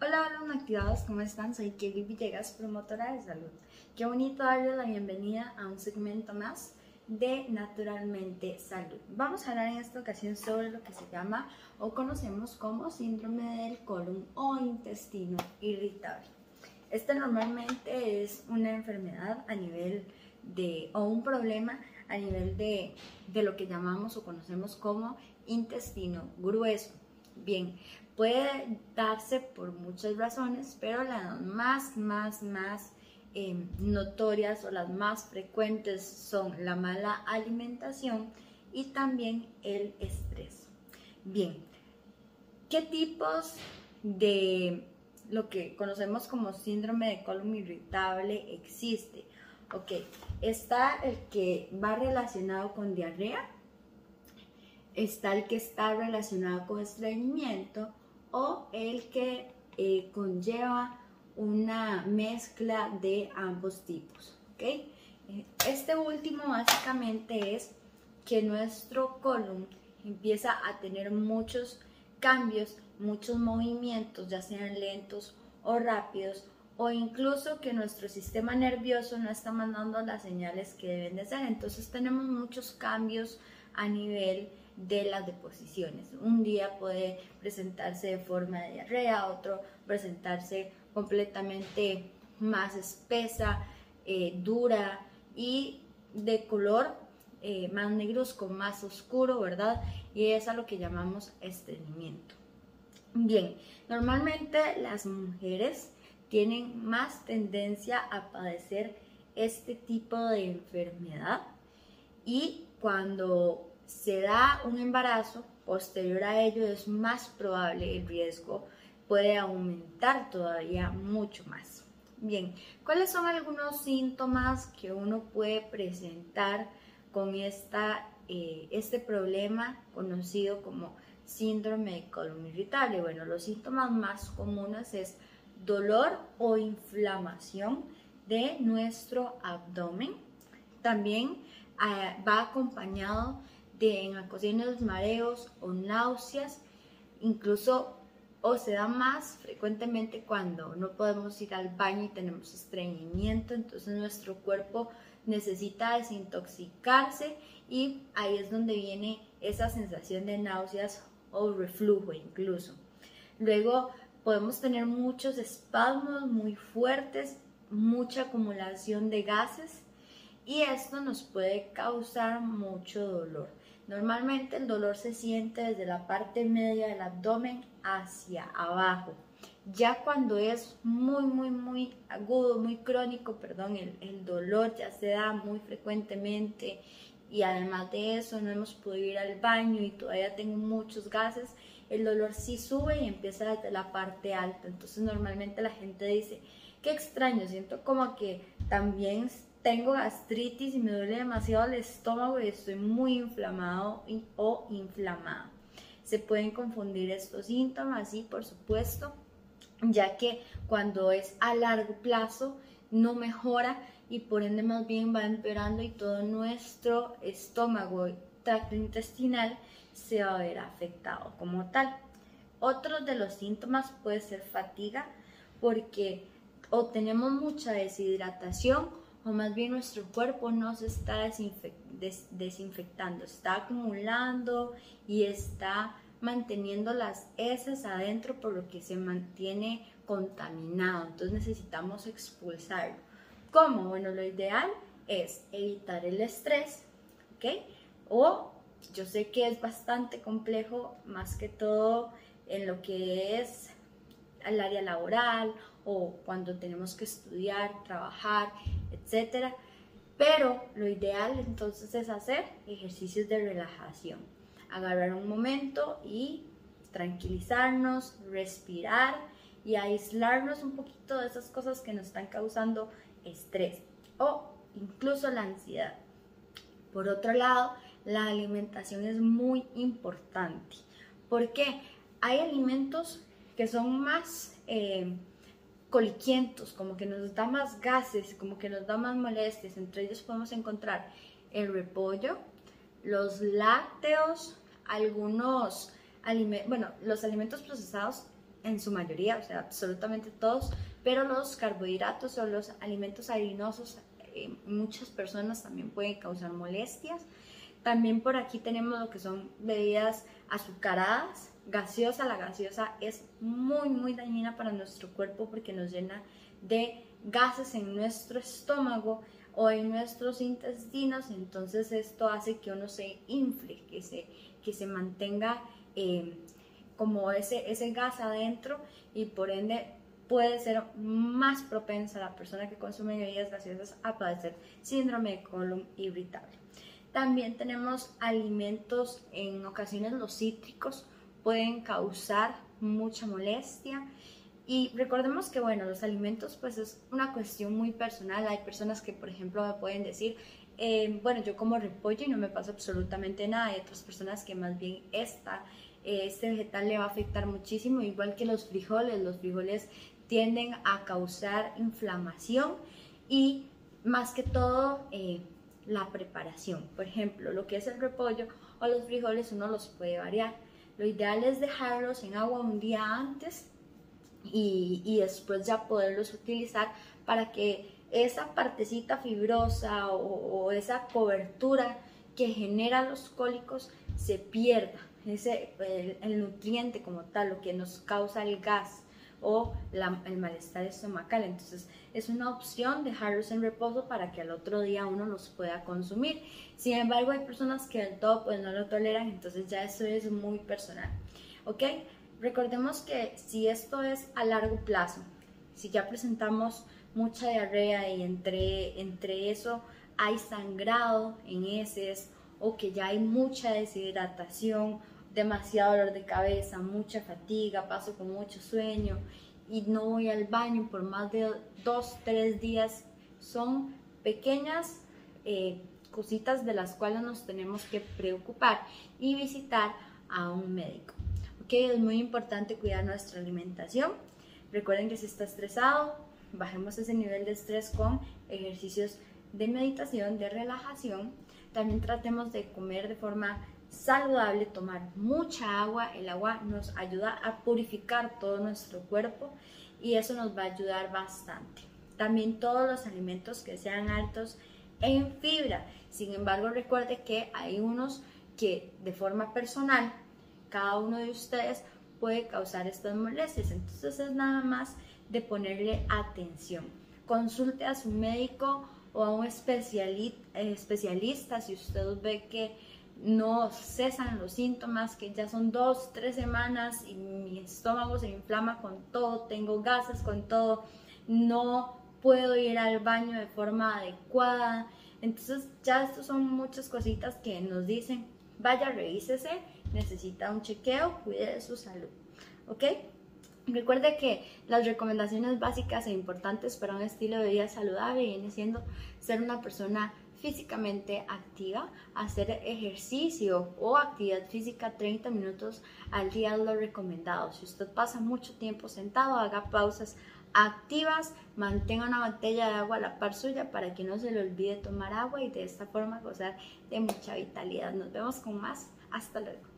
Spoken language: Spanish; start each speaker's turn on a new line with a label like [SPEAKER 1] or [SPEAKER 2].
[SPEAKER 1] Hola, hola, activados, ¿cómo están? Soy Kelly Villegas, promotora de salud. Qué bonito darles la bienvenida a un segmento más de Naturalmente Salud. Vamos a hablar en esta ocasión sobre lo que se llama o conocemos como síndrome del colon o intestino irritable. Este normalmente es una enfermedad a nivel de, o un problema a nivel de, de lo que llamamos o conocemos como intestino grueso. Bien, puede darse por muchas razones, pero las más, más, más Em, notorias o las más frecuentes son la mala alimentación y también el estrés. Bien, ¿qué tipos de lo que conocemos como síndrome de colon irritable existe? Ok, está el que va relacionado con diarrea, está el que está relacionado con estreñimiento o el que eh, conlleva una mezcla de ambos tipos. Este último básicamente es que nuestro colon empieza a tener muchos cambios, muchos movimientos, ya sean lentos o rápidos, o incluso que nuestro sistema nervioso no está mandando las señales que deben de ser. Entonces tenemos muchos cambios a nivel de las deposiciones. Un día puede presentarse de forma de diarrea, otro presentarse completamente más espesa, eh, dura y de color eh, más negruzco, más oscuro, ¿verdad? Y es a lo que llamamos estreñimiento. Bien, normalmente las mujeres tienen más tendencia a padecer este tipo de enfermedad y cuando se da un embarazo posterior a ello es más probable el riesgo puede aumentar todavía mucho más. Bien, ¿cuáles son algunos síntomas que uno puede presentar con esta, eh, este problema conocido como síndrome de colon irritable? Bueno, los síntomas más comunes es dolor o inflamación de nuestro abdomen. También eh, va acompañado de en ocasiones mareos o náuseas, incluso o se da más frecuentemente cuando no podemos ir al baño y tenemos estreñimiento, entonces nuestro cuerpo necesita desintoxicarse y ahí es donde viene esa sensación de náuseas o reflujo incluso. Luego podemos tener muchos espasmos muy fuertes, mucha acumulación de gases y esto nos puede causar mucho dolor. Normalmente el dolor se siente desde la parte media del abdomen hacia abajo. Ya cuando es muy, muy, muy agudo, muy crónico, perdón, el, dolor ya se da muy frecuentemente y además de eso no hemos podido ir al baño y todavía tengo muchos gases, el dolor sí sube y empieza desde la parte alta. Entonces normalmente la gente dice, qué extraño, siento como que también tengo gastritis y me duele demasiado el estómago y estoy muy inflamado o inflamado. Se pueden confundir estos síntomas, sí, por supuesto, ya que cuando es a largo plazo no mejora y por ende más bien va empeorando y todo nuestro estómago, tracto intestinal se va a ver afectado como tal. Otro de los síntomas puede ser fatiga porque o tenemos mucha deshidratación o más bien nuestro cuerpo no se está desinfectando, está acumulando y está manteniendo las heces adentro por lo que se mantiene contaminado. Entonces necesitamos expulsarlo. ¿Cómo? Bueno, lo ideal es evitar el estrés, ¿ok? O yo sé que es bastante complejo, más que todo en lo que es el área laboral o cuando tenemos que estudiar, trabajar, etcétera. Pero lo ideal entonces es hacer ejercicios de relajación. Agarrar un momento y tranquilizarnos, respirar y aislarnos un poquito de esas cosas que nos están causando estrés o incluso la ansiedad. Por otro lado, la alimentación es muy importante porque hay alimentos que son más eh, coliquientos, como que nos da más gases, como que nos da más molestias. Entre ellos podemos encontrar el repollo, los lácteos, algunos alimentos, bueno, los alimentos procesados en su mayoría, o sea, absolutamente todos, pero los carbohidratos o los alimentos harinosos, eh, muchas personas también pueden causar molestias. También por aquí tenemos lo que son bebidas azucaradas, gaseosa. La gaseosa es muy, muy dañina para nuestro cuerpo porque nos llena de gases en nuestro estómago o en nuestros intestinos, entonces esto hace que uno se infle, que se, que se mantenga eh, como ese, ese gas adentro y por ende puede ser más propensa la persona que consume bebidas gaseosas a padecer síndrome de colon irritable. También tenemos alimentos, en ocasiones los cítricos pueden causar mucha molestia y recordemos que, bueno, los alimentos pues es una cuestión muy personal. Hay personas que, por ejemplo, me pueden decir, eh, bueno, yo como repollo y no me pasa absolutamente nada. Hay otras personas que más bien esta, eh, este vegetal le va a afectar muchísimo, igual que los frijoles. Los frijoles tienden a causar inflamación y más que todo eh, la preparación. Por ejemplo, lo que es el repollo o los frijoles uno los puede variar. Lo ideal es dejarlos en agua un día antes y, después ya poderlos utilizar para que esa partecita fibrosa o, esa cobertura que genera los cólicos se pierda, ese, el, nutriente como tal, lo que nos causa el gas o el malestar estomacal. Entonces es una opción dejarlos en reposo para que al otro día uno los pueda consumir. Sin embargo, hay personas que del todo pues, no lo toleran, entonces ya eso es muy personal. ¿Ok? Recordemos que si esto es a largo plazo, si ya presentamos mucha diarrea y entre, entre eso hay sangrado en heces o que ya hay mucha deshidratación, demasiado dolor de cabeza, mucha fatiga, paso con mucho sueño y no voy al baño por más de dos, tres días, son pequeñas eh, cositas de las cuales nos tenemos que preocupar y visitar a un médico que es muy importante cuidar nuestra alimentación. Recuerden que si está estresado, bajemos ese nivel de estrés con ejercicios de meditación, de relajación. También tratemos de comer de forma saludable, tomar mucha agua. El agua nos ayuda a purificar todo nuestro cuerpo y eso nos va a ayudar bastante. También todos los alimentos que sean altos en fibra. Sin embargo, recuerde que hay unos que de forma personal cada uno de ustedes puede causar estas molestias. Entonces es nada más de ponerle atención. Consulte a su médico o a un especialista si usted ve que no cesan los síntomas, que ya son dos, tres semanas y mi estómago se inflama con todo, tengo gases con todo, no puedo ir al baño de forma adecuada. Entonces ya estas son muchas cositas que nos dicen, vaya, revísese necesita un chequeo, cuide de su salud. ¿Ok? Recuerde que las recomendaciones básicas e importantes para un estilo de vida saludable viene siendo ser una persona físicamente activa, hacer ejercicio o actividad física 30 minutos al día lo recomendado. Si usted pasa mucho tiempo sentado, haga pausas activas, mantenga una botella de agua a la par suya para que no se le olvide tomar agua y de esta forma gozar de mucha vitalidad. Nos vemos con más. Hasta luego.